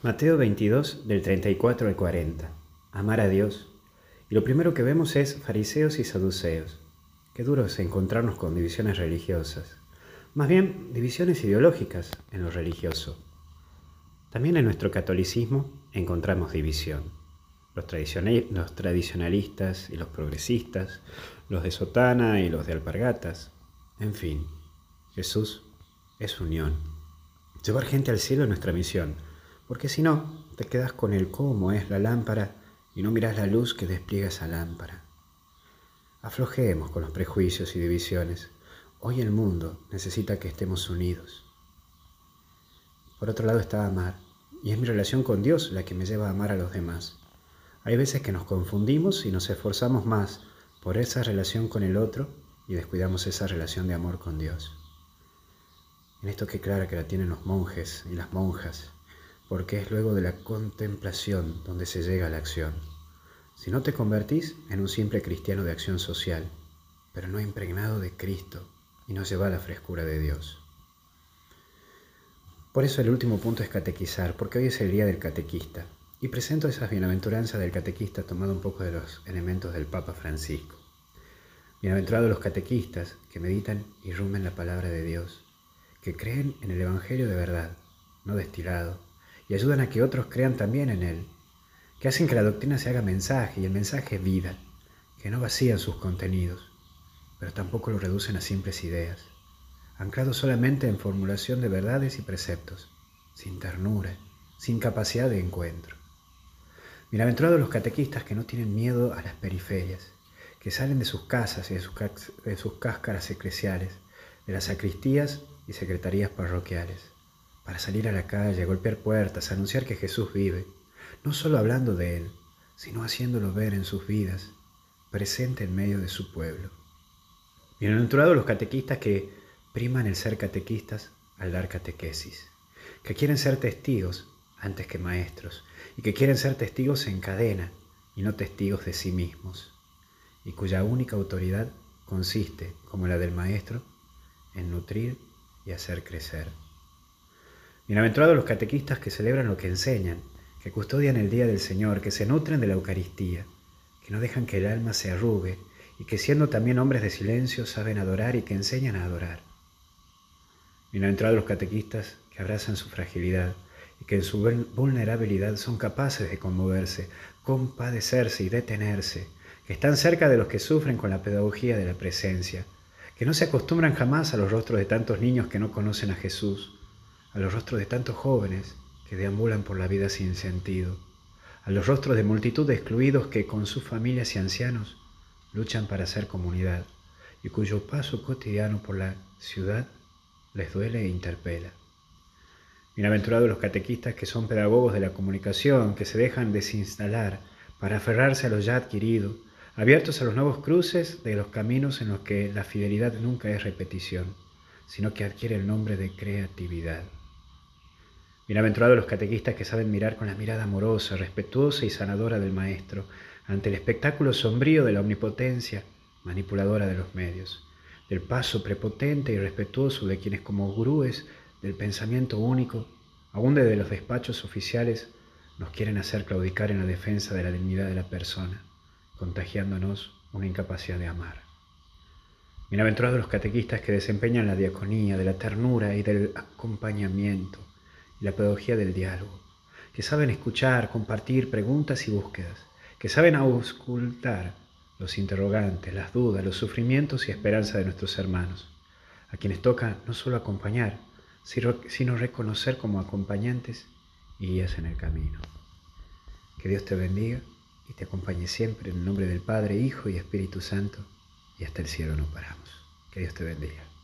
Mateo 22 del 34 al 40. Amar a Dios. Y lo primero que vemos es fariseos y saduceos. Qué duro es encontrarnos con divisiones religiosas. Más bien, divisiones ideológicas en lo religioso. También en nuestro catolicismo encontramos división. Los, los tradicionalistas y los progresistas, los de sotana y los de alpargatas. En fin, Jesús es unión. Llevar gente al cielo es nuestra misión porque si no, te quedas con el cómo es la lámpara y no miras la luz que despliega esa lámpara. Aflojemos con los prejuicios y divisiones. Hoy el mundo necesita que estemos unidos. Por otro lado está amar, y es mi relación con Dios la que me lleva a amar a los demás. Hay veces que nos confundimos y nos esforzamos más por esa relación con el otro y descuidamos esa relación de amor con Dios. En esto que clara que la tienen los monjes y las monjas, porque es luego de la contemplación donde se llega a la acción. Si no te convertís en un simple cristiano de acción social, pero no impregnado de Cristo y no lleva la frescura de Dios. Por eso el último punto es catequizar, porque hoy es el día del catequista, y presento esas bienaventuranzas del catequista tomando un poco de los elementos del Papa Francisco. Bienaventurados los catequistas que meditan y rumen la palabra de Dios, que creen en el Evangelio de verdad, no destilado, y ayudan a que otros crean también en Él, que hacen que la doctrina se haga mensaje y el mensaje es vida, que no vacían sus contenidos, pero tampoco lo reducen a simples ideas, anclados solamente en formulación de verdades y preceptos, sin ternura, sin capacidad de encuentro. Bienaventurados los catequistas que no tienen miedo a las periferias, que salen de sus casas y de sus, de sus cáscaras eclesiales, de las sacristías y secretarías parroquiales para salir a la calle, golpear puertas, anunciar que Jesús vive, no solo hablando de Él, sino haciéndolo ver en sus vidas, presente en medio de su pueblo. Bienaventurados los catequistas que priman el ser catequistas al dar catequesis, que quieren ser testigos antes que maestros, y que quieren ser testigos en cadena y no testigos de sí mismos, y cuya única autoridad consiste, como la del maestro, en nutrir y hacer crecer. Bienaventurados los catequistas que celebran lo que enseñan, que custodian el día del Señor, que se nutren de la Eucaristía, que no dejan que el alma se arrugue y que siendo también hombres de silencio saben adorar y que enseñan a adorar. Bienaventurados los catequistas que abrazan su fragilidad y que en su vulnerabilidad son capaces de conmoverse, compadecerse y detenerse, que están cerca de los que sufren con la pedagogía de la presencia, que no se acostumbran jamás a los rostros de tantos niños que no conocen a Jesús, a los rostros de tantos jóvenes que deambulan por la vida sin sentido, a los rostros de multitud de excluidos que con sus familias y ancianos luchan para ser comunidad y cuyo paso cotidiano por la ciudad les duele e interpela. Bienaventurados los catequistas que son pedagogos de la comunicación, que se dejan desinstalar para aferrarse a lo ya adquirido, abiertos a los nuevos cruces de los caminos en los que la fidelidad nunca es repetición, sino que adquiere el nombre de creatividad. Bienaventurados los catequistas que saben mirar con la mirada amorosa, respetuosa y sanadora del Maestro ante el espectáculo sombrío de la omnipotencia manipuladora de los medios, del paso prepotente y respetuoso de quienes como gurúes del pensamiento único, aún desde los despachos oficiales, nos quieren hacer claudicar en la defensa de la dignidad de la persona, contagiándonos una incapacidad de amar. Bienaventurados los catequistas que desempeñan la diaconía de la ternura y del acompañamiento, y la pedagogía del diálogo, que saben escuchar, compartir preguntas y búsquedas, que saben auscultar los interrogantes, las dudas, los sufrimientos y esperanzas de nuestros hermanos, a quienes toca no solo acompañar, sino reconocer como acompañantes y guías en el camino. Que Dios te bendiga y te acompañe siempre en el nombre del Padre, Hijo y Espíritu Santo, y hasta el cielo no paramos. Que Dios te bendiga.